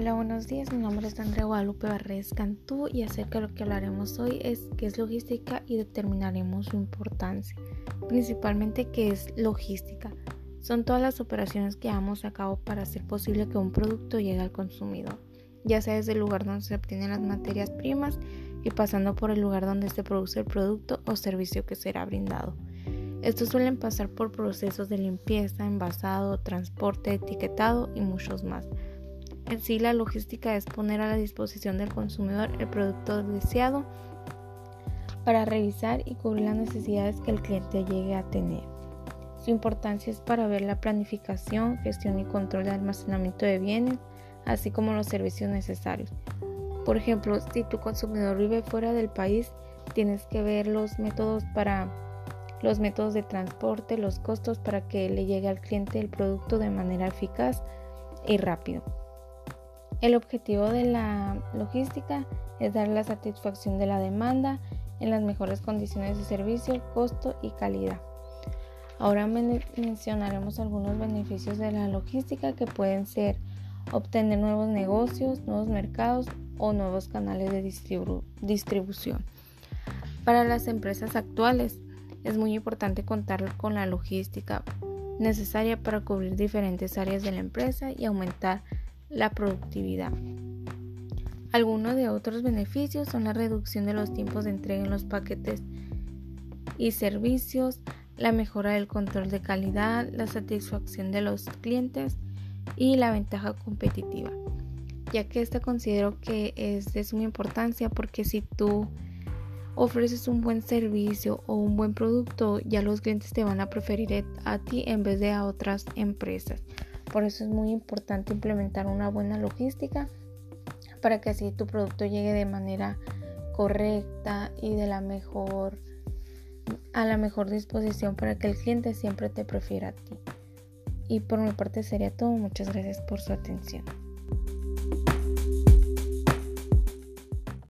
Hola, buenos días. Mi nombre es Andrea Guadalupe Barrés Cantú y acerca de lo que hablaremos hoy es qué es logística y determinaremos su importancia. Principalmente qué es logística. Son todas las operaciones que llevamos a cabo para hacer posible que un producto llegue al consumidor, ya sea desde el lugar donde se obtienen las materias primas y pasando por el lugar donde se produce el producto o servicio que será brindado. Estos suelen pasar por procesos de limpieza, envasado, transporte, etiquetado y muchos más. En sí, la logística es poner a la disposición del consumidor el producto deseado para revisar y cubrir las necesidades que el cliente llegue a tener. Su importancia es para ver la planificación, gestión y control de almacenamiento de bienes, así como los servicios necesarios. Por ejemplo, si tu consumidor vive fuera del país, tienes que ver los métodos para los métodos de transporte, los costos para que le llegue al cliente el producto de manera eficaz y rápido. El objetivo de la logística es dar la satisfacción de la demanda en las mejores condiciones de servicio, costo y calidad. Ahora mencionaremos algunos beneficios de la logística que pueden ser obtener nuevos negocios, nuevos mercados o nuevos canales de distribución. Para las empresas actuales es muy importante contar con la logística necesaria para cubrir diferentes áreas de la empresa y aumentar la productividad. Algunos de otros beneficios son la reducción de los tiempos de entrega en los paquetes y servicios, la mejora del control de calidad, la satisfacción de los clientes y la ventaja competitiva. Ya que esta considero que es de suma importancia porque si tú ofreces un buen servicio o un buen producto, ya los clientes te van a preferir a ti en vez de a otras empresas. Por eso es muy importante implementar una buena logística para que así tu producto llegue de manera correcta y de la mejor a la mejor disposición para que el cliente siempre te prefiera a ti. Y por mi parte sería todo. Muchas gracias por su atención.